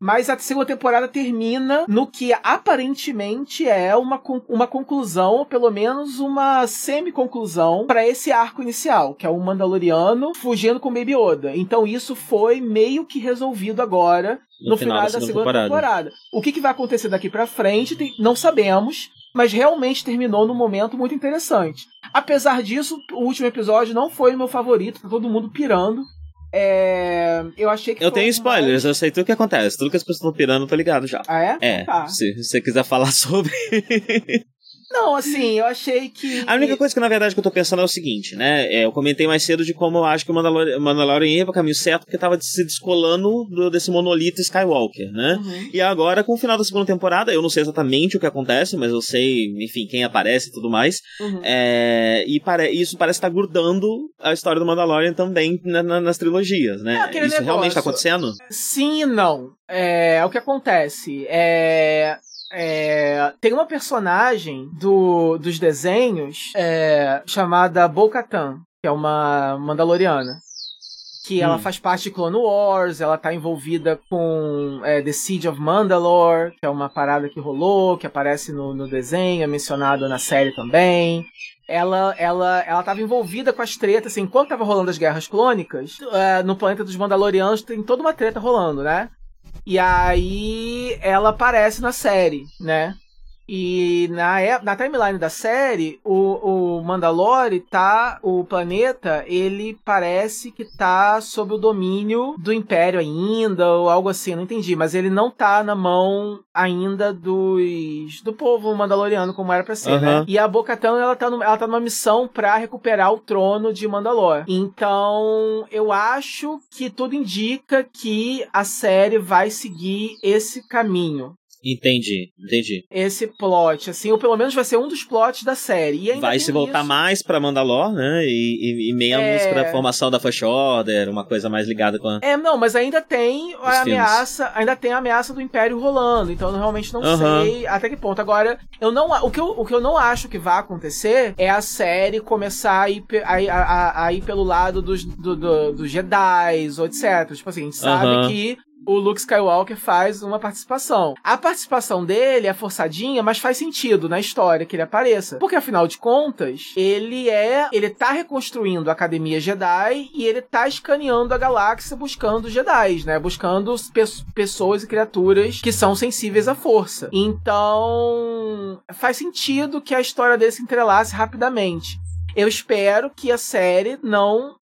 Speaker 2: mas a segunda temporada termina no que aparentemente é uma, uma conclusão, ou pelo menos uma semi-conclusão, para esse arco inicial, que é o Mandaloriano fugindo com Baby Yoda. Então isso foi meio que resolvido agora no, no final, final, da, segunda, temporada. temporada. O que, que vai acontecer daqui para frente, não sabemos mas realmente terminou num momento muito interessante. Apesar disso, o último episódio não foi o meu favorito, tá todo mundo pirando. É... Eu achei que.
Speaker 3: Eu tenho spoilers, mais... eu sei tudo o que acontece. Tudo que as pessoas estão pirando, eu tô ligado já.
Speaker 2: Ah, é?
Speaker 3: É. Tá. Se, se você quiser falar sobre.
Speaker 2: Não, assim, eu achei que.
Speaker 3: A única coisa que, na verdade, que eu tô pensando é o seguinte, né? É, eu comentei mais cedo de como eu acho que o Mandalor Mandalorian ia pro caminho certo porque tava se descolando do, desse monolito Skywalker, né? Uhum. E agora, com o final da segunda temporada, eu não sei exatamente o que acontece, mas eu sei, enfim, quem aparece e tudo mais. Uhum. É, e pare isso parece estar tá grudando a história do Mandalorian também na, na, nas trilogias, né? É isso negócio. realmente tá acontecendo?
Speaker 2: Sim e não. É, o que acontece. É, é, tem uma personagem do, dos desenhos é, chamada Bo-Katan, que é uma Mandaloriana. Que hum. ela faz parte de Clone Wars, ela tá envolvida com é, The Siege of Mandalore, que é uma parada que rolou, que aparece no, no desenho, é mencionado na série também ela ela ela estava envolvida com as tretas, assim, enquanto estava rolando as guerras clônicas, é, no planeta dos Mandalorianos tem toda uma treta rolando, né? E aí ela aparece na série, né? E na, é, na timeline da série, o, o Mandalore tá. O planeta, ele parece que tá sob o domínio do Império ainda, ou algo assim, não entendi. Mas ele não tá na mão ainda dos. do povo mandaloriano, como era pra ser, uhum. né? E a Bocatan, ela tá, no, ela tá numa missão pra recuperar o trono de Mandalor. Então, eu acho que tudo indica que a série vai seguir esse caminho.
Speaker 3: Entendi, entendi.
Speaker 2: Esse plot, assim, ou pelo menos vai ser um dos plots da série.
Speaker 3: vai se voltar isso. mais pra Mandalor, né? E, e, e menos é... pra formação da First Order, uma coisa mais ligada com a...
Speaker 2: É, não, mas ainda tem a ameaça, ainda tem a ameaça do Império rolando, então eu realmente não uhum. sei até que ponto. Agora, eu não, o que eu, o que eu não acho que vai acontecer é a série começar a ir, a, a, a ir pelo lado dos, do, do, dos Jedi, ou etc. Tipo assim, a gente sabe uhum. que o Luke Skywalker faz uma participação. A participação dele é forçadinha, mas faz sentido na história que ele apareça. Porque afinal de contas, ele é. Ele tá reconstruindo a Academia Jedi e ele tá escaneando a galáxia buscando Jedi, né? Buscando pe pessoas e criaturas que são sensíveis à força. Então. Faz sentido que a história dele se entrelace rapidamente. Eu espero que a série não,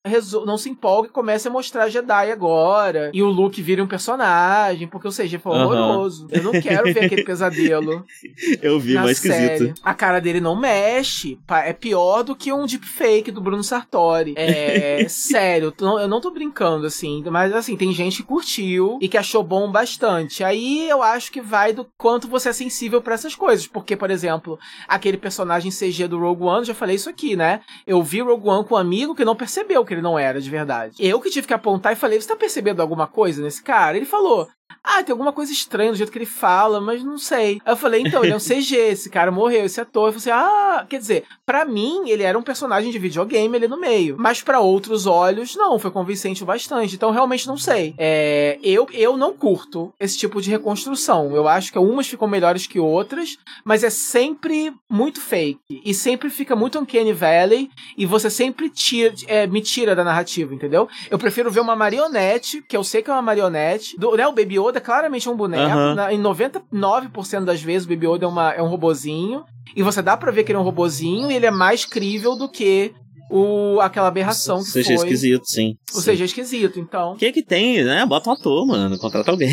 Speaker 2: não se empolgue e comece a mostrar Jedi agora. E o Luke vire um personagem, porque o CG foi horroroso. Uhum. Eu não quero ver aquele pesadelo.
Speaker 3: Eu vi, mas esquisito.
Speaker 2: A cara dele não mexe. É pior do que um deepfake do Bruno Sartori. É sério, eu não tô brincando, assim. Mas assim, tem gente que curtiu e que achou bom bastante. Aí eu acho que vai do quanto você é sensível para essas coisas. Porque, por exemplo, aquele personagem CG do Rogue One, já falei isso aqui, né? Eu vi Rogue One com um amigo que não percebeu que ele não era de verdade. Eu que tive que apontar e falei: Você tá percebendo alguma coisa nesse cara? Ele falou: ah, tem alguma coisa estranha do jeito que ele fala, mas não sei. Aí eu falei, então, ele é um CG, esse cara morreu, esse ator. Eu falei assim, ah, quer dizer, para mim, ele era um personagem de videogame ali no meio. Mas para outros olhos, não, foi convincente bastante. Então, realmente não sei. É, eu, eu não curto esse tipo de reconstrução. Eu acho que umas ficam melhores que outras, mas é sempre muito fake. E sempre fica muito Uncanny Valley, e você sempre tira, é, me tira da narrativa, entendeu? Eu prefiro ver uma marionete, que eu sei que é uma marionete, do, né, o Baby Yoda claramente é um boneco. Uhum. Na, em 99% das vezes, o Baby Yoda é, uma, é um robozinho. E você dá pra ver que ele é um robozinho e ele é mais crível do que o, aquela aberração que
Speaker 3: seja
Speaker 2: foi.
Speaker 3: esquisito, sim.
Speaker 2: Ou seja esquisito, então.
Speaker 3: O que é que tem, né? Bota um ator, mano. Contrata alguém.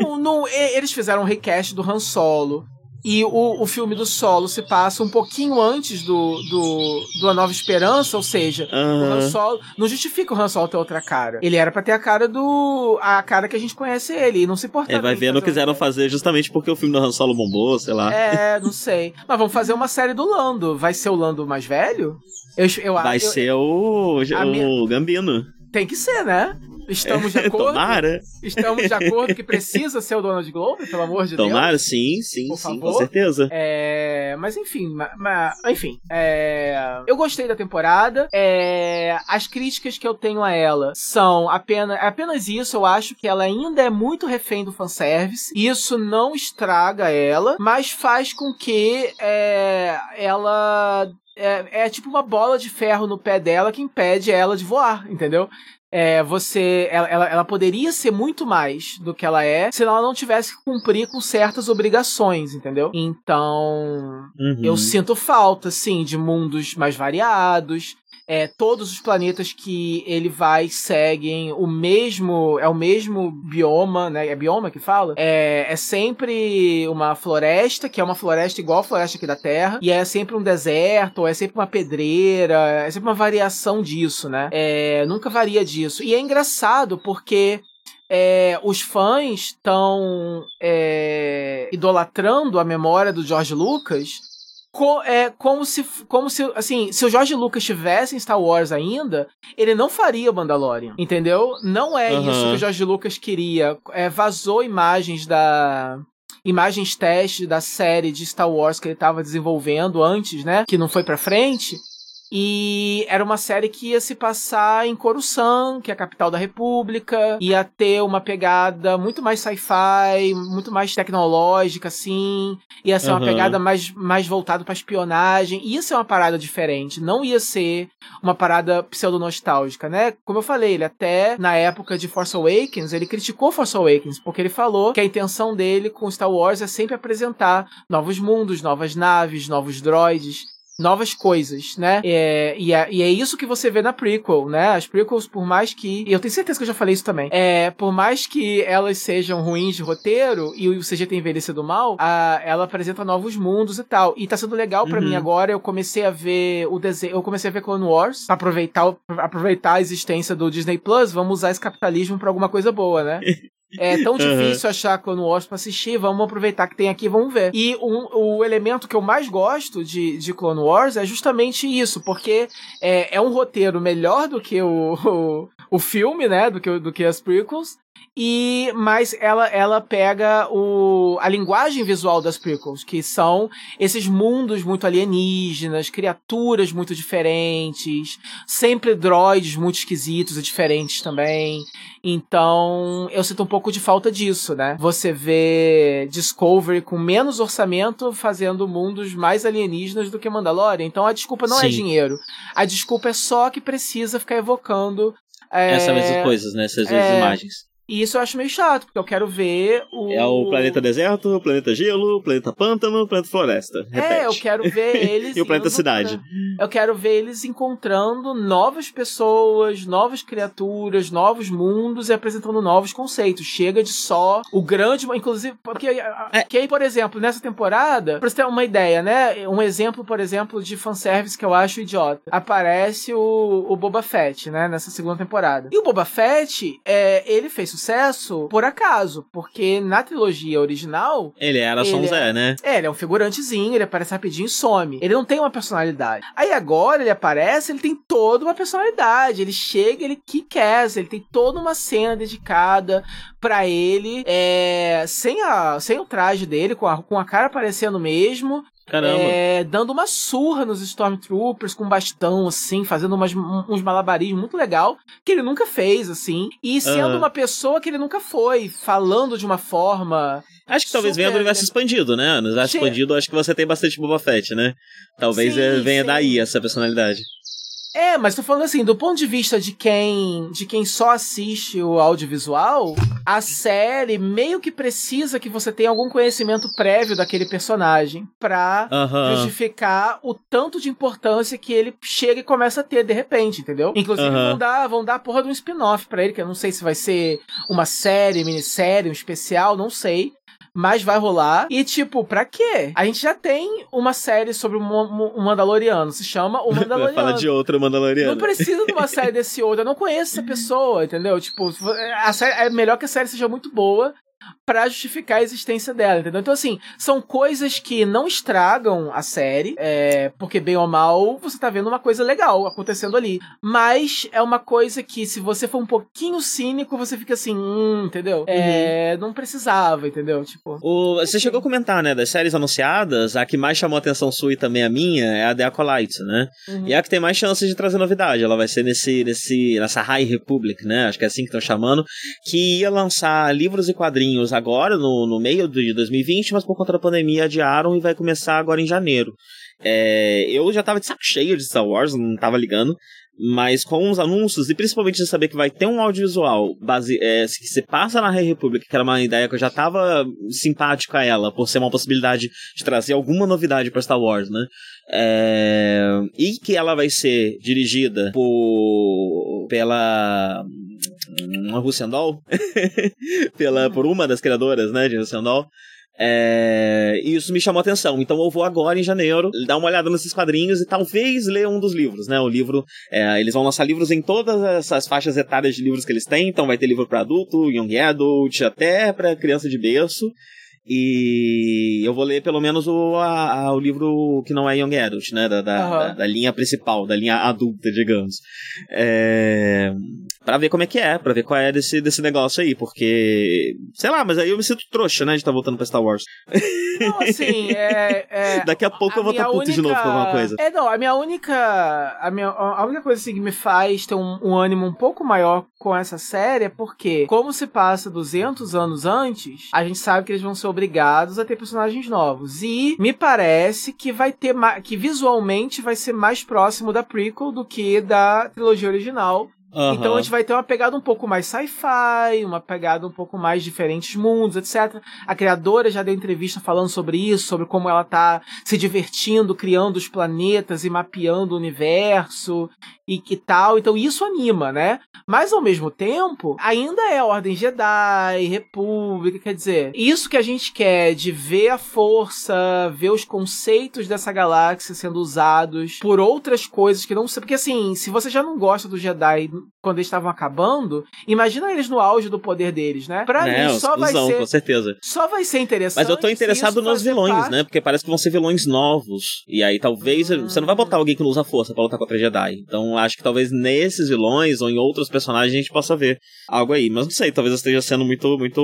Speaker 2: No, no, eles fizeram um recast do Han Solo. E o, o filme do Solo se passa um pouquinho antes do, do, do A Nova Esperança, ou seja, uhum. o Han Solo. Não justifica o Han Solo ter outra cara. Ele era para ter a cara do. a cara que a gente conhece ele. E não se importa.
Speaker 3: É, vai ver, não quiseram fazer justamente porque o filme do Han Solo bombou, sei lá.
Speaker 2: É, não sei. Mas vamos fazer uma série do Lando. Vai ser o Lando mais velho?
Speaker 3: Eu, eu, vai eu, ser o, o minha... Gambino.
Speaker 2: Tem que ser, né? Estamos de acordo?
Speaker 3: Tomara.
Speaker 2: Estamos de acordo que precisa ser o Donald Glover, pelo amor de
Speaker 3: Tomara,
Speaker 2: Deus.
Speaker 3: Tomara, sim, sim, Por sim, favor. com certeza.
Speaker 2: É, mas enfim, ma, enfim, é, eu gostei da temporada. É, as críticas que eu tenho a ela são apenas, apenas isso. Eu acho que ela ainda é muito refém do fanservice. Isso não estraga ela, mas faz com que é, ela é, é, tipo uma bola de ferro no pé dela que impede ela de voar, entendeu? É, você ela, ela, ela, poderia ser muito mais do que ela é se ela não tivesse que cumprir com certas obrigações, entendeu? Então, uhum. eu sinto falta, sim, de mundos mais variados, é, todos os planetas que ele vai seguem o mesmo é o mesmo bioma, né? É bioma que fala. É, é sempre uma floresta que é uma floresta igual a floresta aqui da Terra e é sempre um deserto, ou é sempre uma pedreira, é sempre uma variação disso, né? É, nunca varia disso. E é engraçado porque é, os fãs estão é, idolatrando a memória do George Lucas co é como se, como se, assim, se o George Lucas estivesse em Star Wars ainda, ele não faria o Mandalorian, entendeu? Não é uhum. isso que o George Lucas queria. É, vazou imagens da imagens testes da série de Star Wars que ele estava desenvolvendo antes, né? Que não foi para frente. E era uma série que ia se passar em Coruscant, que é a capital da República. Ia ter uma pegada muito mais sci-fi, muito mais tecnológica, assim. Ia ser uhum. uma pegada mais, mais voltada pra espionagem. Ia ser uma parada diferente. Não ia ser uma parada pseudo-nostálgica, né? Como eu falei, ele até na época de Force Awakens, ele criticou Force Awakens, porque ele falou que a intenção dele com Star Wars é sempre apresentar novos mundos, novas naves, novos droids novas coisas, né? É, e, é, e é isso que você vê na prequel, né? As prequels, por mais que. E eu tenho certeza que eu já falei isso também. É, por mais que elas sejam ruins de roteiro e o CG tenha envelhecido mal, a, ela apresenta novos mundos e tal. E tá sendo legal para uhum. mim agora. Eu comecei a ver o desenho. Eu comecei a ver Clone Wars pra aproveitar, aproveitar a existência do Disney Plus. Vamos usar esse capitalismo pra alguma coisa boa, né? É tão difícil uhum. achar Clone Wars pra assistir, vamos aproveitar que tem aqui e vamos ver. E um, o elemento que eu mais gosto de, de Clone Wars é justamente isso, porque é, é um roteiro melhor do que o, o, o filme, né? Do que, do que as prequels e mas ela ela pega o, a linguagem visual das prequels, que são esses mundos muito alienígenas, criaturas muito diferentes, sempre droids muito esquisitos e diferentes também. Então, eu sinto um pouco de falta disso, né? Você vê Discovery com menos orçamento fazendo mundos mais alienígenas do que Mandalorian. Então, a desculpa não é Sim. é dinheiro. A desculpa é só que precisa ficar evocando
Speaker 3: é, essas mesmas coisas, né? Essas é, imagens.
Speaker 2: E isso eu acho meio chato, porque eu quero ver o.
Speaker 3: É o planeta deserto, o planeta gelo, o planeta pântano, o planeta floresta. Repete.
Speaker 2: É, eu quero ver eles.
Speaker 3: e o planeta cidade.
Speaker 2: Eu quero ver eles encontrando novas pessoas, novas criaturas, novos mundos e apresentando novos conceitos. Chega de só o grande. Inclusive, porque, é. que aí, por exemplo, nessa temporada, pra você ter uma ideia, né? Um exemplo, por exemplo, de fanservice que eu acho idiota. Aparece o, o Boba Fett, né? Nessa segunda temporada. E o Boba Fett, é, ele fez sucesso por acaso, porque na trilogia original.
Speaker 3: Ele era só um Zé, né?
Speaker 2: É, ele é um figurantezinho, ele aparece rapidinho e some. Ele não tem uma personalidade. Aí agora ele aparece, ele tem toda uma personalidade. Ele chega, ele que quer, ele tem toda uma cena dedicada para ele, é, sem, a, sem o traje dele, com a, com a cara aparecendo mesmo.
Speaker 3: Caramba.
Speaker 2: É, dando uma surra nos Stormtroopers com bastão, assim, fazendo umas, uns malabarismos muito legal, que ele nunca fez, assim. E sendo uhum. uma pessoa que ele nunca foi, falando de uma forma.
Speaker 3: Acho que talvez venha do universo expandido, né? No universo sim. expandido, acho que você tem bastante Boba Fett, né? Talvez sim, venha sim. daí essa personalidade.
Speaker 2: É, mas tô falando assim, do ponto de vista de quem, de quem só assiste o audiovisual, a série meio que precisa que você tenha algum conhecimento prévio daquele personagem pra uhum. justificar o tanto de importância que ele chega e começa a ter de repente, entendeu? Inclusive uhum. vão dar, vão dar a porra de um spin-off pra ele, que eu não sei se vai ser uma série, minissérie, um especial, não sei mas vai rolar. E, tipo, pra quê? A gente já tem uma série sobre o Mandaloriano, se chama O Mandaloriano.
Speaker 3: Fala de outro Mandaloriano.
Speaker 2: Não precisa de uma série desse outro, eu não conheço essa pessoa, entendeu? Tipo, a série, é melhor que a série seja muito boa para justificar a existência dela, entendeu? Então, assim, são coisas que não estragam a série, é, porque bem ou mal você tá vendo uma coisa legal acontecendo ali. Mas é uma coisa que, se você for um pouquinho cínico, você fica assim, hum, entendeu? É, uhum. não precisava, entendeu? Tipo.
Speaker 3: O, você chegou a comentar, né, das séries anunciadas, a que mais chamou a atenção sua e também a minha é a The Acolyte, né? Uhum. E é a que tem mais chances de trazer novidade. Ela vai ser nesse, nesse, nessa High Republic, né? Acho que é assim que estão chamando, que ia lançar livros e quadrinhos agora, no, no meio de 2020, mas por conta da pandemia adiaram e vai começar agora em janeiro. É, eu já tava de saco cheio de Star Wars, não tava ligando. Mas com os anúncios, e principalmente de saber que vai ter um audiovisual base, é, que se passa na República, que era uma ideia que eu já tava simpático a ela, por ser uma possibilidade de trazer alguma novidade para Star Wars, né? É, e que ela vai ser dirigida por pela uma Russendol, pela, por uma das criadoras, né, de Russendol. É, e isso me chamou a atenção. Então eu vou agora em janeiro dar uma olhada nesses quadrinhos e talvez ler um dos livros, né? O livro, é, eles vão lançar livros em todas essas faixas etárias de livros que eles têm. Então vai ter livro para adulto, young adult, até para criança de berço. E eu vou ler pelo menos o, a, a, o livro que não é Young Adult, né? Da, da, uhum. da, da linha principal, da linha adulta, digamos. É, para ver como é que é, para ver qual é desse, desse negócio aí, porque Sei lá, mas aí eu me sinto trouxa, né? De estar tá voltando pra Star Wars.
Speaker 2: Não, assim, é. é
Speaker 3: Daqui a pouco a eu vou estar tá puto única... de novo com alguma coisa.
Speaker 2: É, não, a minha única. A, minha, a única coisa assim, que me faz ter um, um ânimo um pouco maior com essa série é porque, como se passa 200 anos antes, a gente sabe que eles vão ser obrigados a ter personagens novos. E me parece que vai ter que visualmente vai ser mais próximo da prequel do que da trilogia original. Uhum. Então a gente vai ter uma pegada um pouco mais sci-fi, uma pegada um pouco mais diferentes mundos, etc. A criadora já deu entrevista falando sobre isso, sobre como ela tá se divertindo, criando os planetas e mapeando o universo e que tal. Então isso anima, né? Mas ao mesmo tempo, ainda é Ordem Jedi, República, quer dizer, isso que a gente quer de ver a força, ver os conceitos dessa galáxia sendo usados por outras coisas que não sei. Porque assim, se você já não gosta do Jedi quando eles estavam acabando, imagina eles no auge do poder deles, né?
Speaker 3: Pra é, mim só vai ser. Com certeza.
Speaker 2: Só vai ser interessante.
Speaker 3: Mas eu tô interessado nos vilões, parte... né? Porque parece que vão ser vilões novos. E aí talvez. Hum... Você não vai botar alguém que não usa força pra lutar contra Jedi. Então acho que talvez nesses vilões ou em outros personagens a gente possa ver algo aí. Mas não sei, talvez eu esteja sendo muito, muito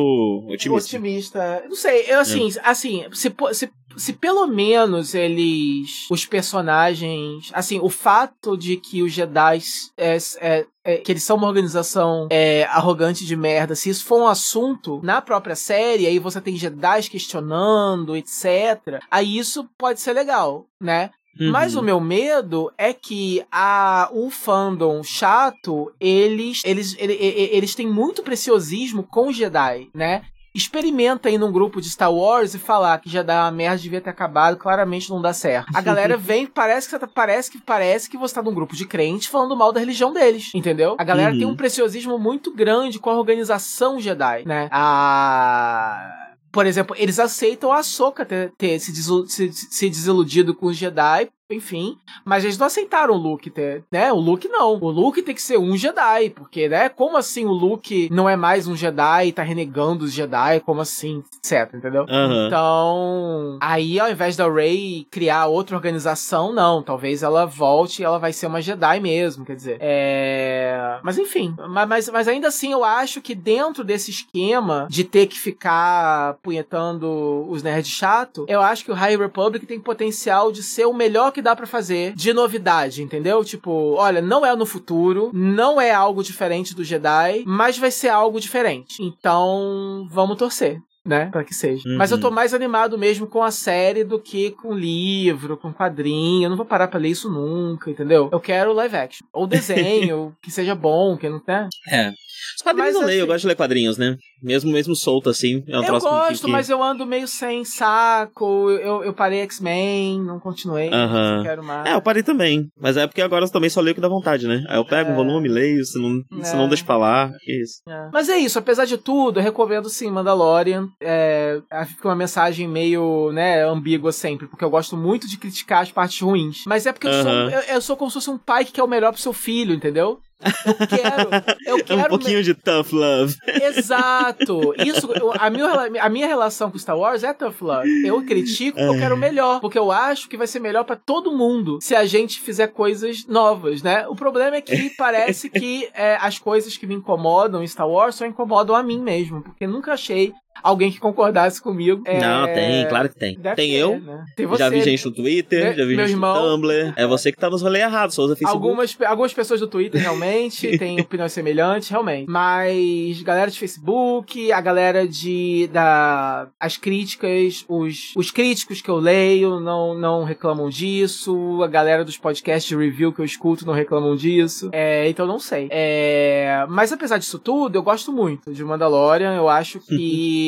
Speaker 3: otimista.
Speaker 2: Otimista. Não sei, eu assim, é. assim, se, se se pelo menos eles. Os personagens. Assim, o fato de que os Jedi. É, é, é, que eles são uma organização é, arrogante de merda, se isso for um assunto na própria série, aí você tem Jedi questionando, etc. Aí isso pode ser legal, né? Uhum. Mas o meu medo é que a, o fandom chato, eles, eles, eles, eles têm muito preciosismo com Jedi, né? Experimenta aí num grupo de Star Wars e falar que já dá uma merda, devia ter acabado, claramente não dá certo. A galera vem, parece que você tá, parece que parece que você tá num grupo de crentes falando mal da religião deles, entendeu? A galera uhum. tem um preciosismo muito grande com a organização Jedi, né? A por exemplo, eles aceitam a Soka ter, ter se, se, se, desiludido com os Jedi enfim. Mas eles não aceitaram o Luke, né? O Luke não. O Luke tem que ser um Jedi, porque, né? Como assim o Luke não é mais um Jedi e tá renegando os Jedi? Como assim? Etc, entendeu?
Speaker 3: Uhum.
Speaker 2: Então, aí ao invés da Rey criar outra organização, não. Talvez ela volte e ela vai ser uma Jedi mesmo, quer dizer. É... Mas enfim. Mas, mas ainda assim, eu acho que dentro desse esquema de ter que ficar punhetando os nerds chato, eu acho que o High Republic tem potencial de ser o melhor que dá para fazer de novidade, entendeu? Tipo, olha, não é no futuro, não é algo diferente do Jedi, mas vai ser algo diferente. Então, vamos torcer né? Pra que seja. Uhum. Mas eu tô uhum. mais animado mesmo com a série do que com livro, com quadrinho. Eu não vou parar pra ler isso nunca, entendeu? Eu quero live action. Ou desenho, que seja bom, que não tem.
Speaker 3: É. Os quadrinhos mas, eu leio, assim, eu gosto de ler quadrinhos, né? Mesmo, mesmo solto, assim. É um
Speaker 2: eu gosto, que... mas eu ando meio sem saco. Eu, eu parei X-Men, não continuei.
Speaker 3: Não
Speaker 2: quero mais.
Speaker 3: É, eu parei também. Mas é porque agora eu também só leio o que dá vontade, né? Aí eu pego é. um volume, leio, se não, é. se não deixa pra lá. Que isso.
Speaker 2: É. Mas é isso, apesar de tudo, eu recomendo sim Mandalorian. É, fica uma mensagem meio, né, ambígua sempre, porque eu gosto muito de criticar as partes ruins. Mas é porque eu, sou, eu, eu sou como se fosse um pai que quer o melhor pro seu filho, entendeu? Eu quero. Eu quero
Speaker 3: um pouquinho de tough love.
Speaker 2: Exato. Isso, a, minha, a minha relação com Star Wars é tough love. Eu critico porque eu quero melhor. Porque eu acho que vai ser melhor para todo mundo se a gente fizer coisas novas, né? O problema é que parece que é, as coisas que me incomodam em Star Wars só incomodam a mim mesmo. Porque nunca achei alguém que concordasse comigo.
Speaker 3: Não, é... tem, claro que tem. Deve tem ter, eu, né? tem você, já vi gente no Twitter, já vi gente irmão, no Tumblr. É você que tá nos rolês errados, Souza Facebook.
Speaker 2: Algumas, algumas pessoas do Twitter realmente têm opiniões semelhantes, realmente. Mas galera de Facebook, a galera de da as críticas, os, os críticos que eu leio não, não reclamam disso, a galera dos podcasts de review que eu escuto não reclamam disso. É, então não sei. É, mas apesar disso tudo, eu gosto muito de Mandalorian, eu acho que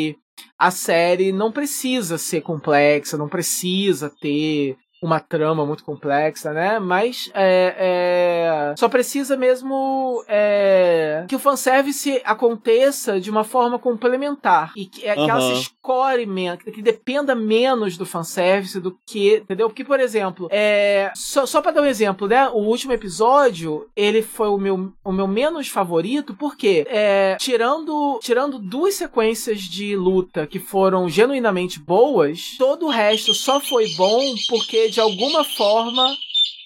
Speaker 2: a série não precisa ser complexa, não precisa ter uma trama muito complexa, né? Mas é, é, só precisa mesmo é, que o fanservice aconteça de uma forma complementar e que, uhum. que ela se escore menos, que dependa menos do fanservice do que, entendeu? Porque, por exemplo, é, só, só para dar um exemplo, né? O último episódio, ele foi o meu, o meu menos favorito, porque é, tirando, tirando duas sequências de luta que foram genuinamente boas, todo o resto só foi bom porque de alguma forma,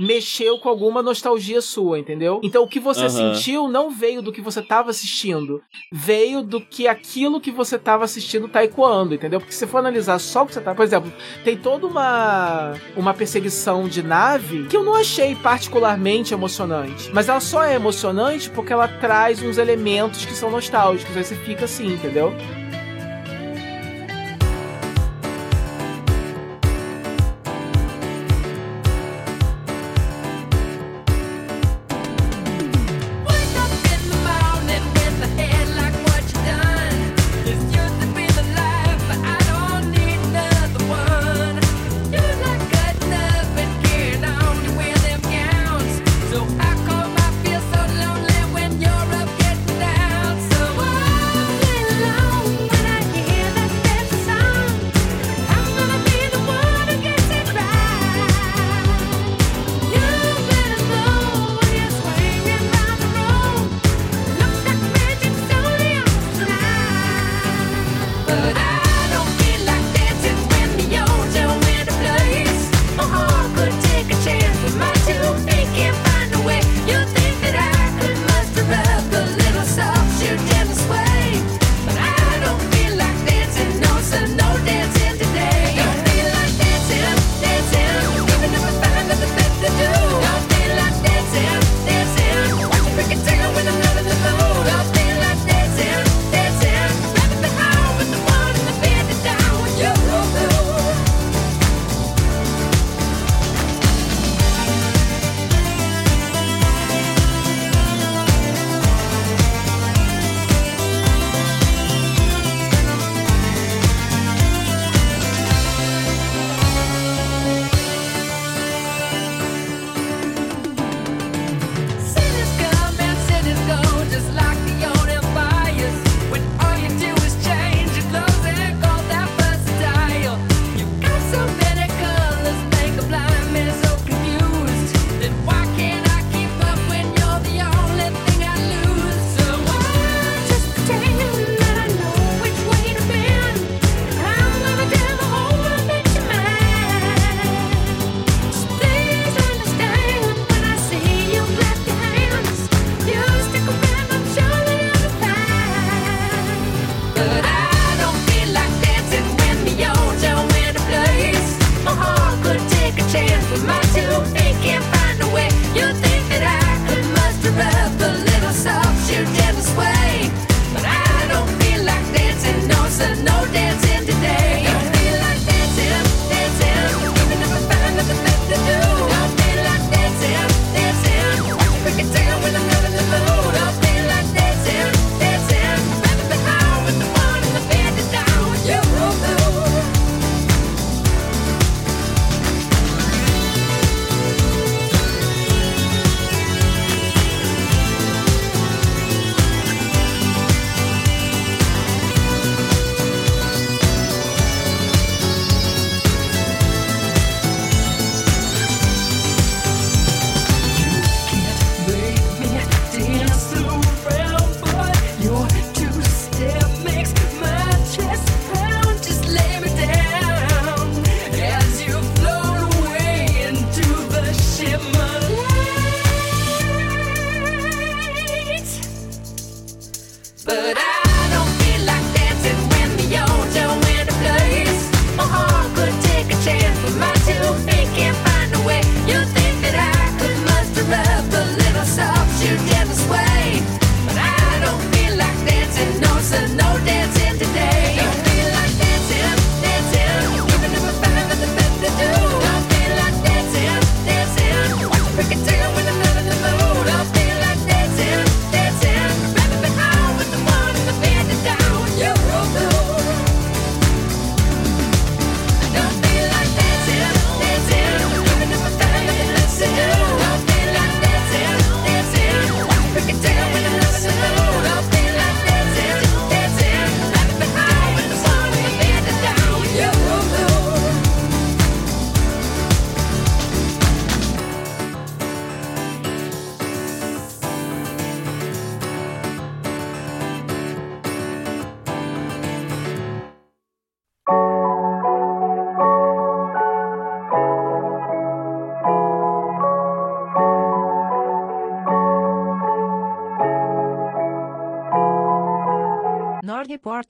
Speaker 1: mexeu com alguma nostalgia sua, entendeu? Então o que você
Speaker 3: uhum.
Speaker 1: sentiu não veio do que você estava assistindo, veio do que aquilo que você estava assistindo tá ecoando, entendeu? Porque se for analisar só o que você tá, por exemplo, tem toda uma uma perseguição de nave que eu não achei particularmente emocionante, mas ela só é emocionante porque ela traz uns elementos que são nostálgicos, aí você fica assim, entendeu?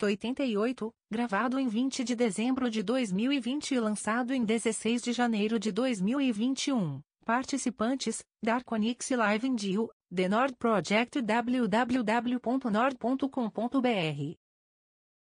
Speaker 1: 88, gravado em 20 de dezembro de 2020 e lançado em 16 de janeiro de 2021. Participantes: Darkonix Live in Dio, The Nord Project www.nord.com.br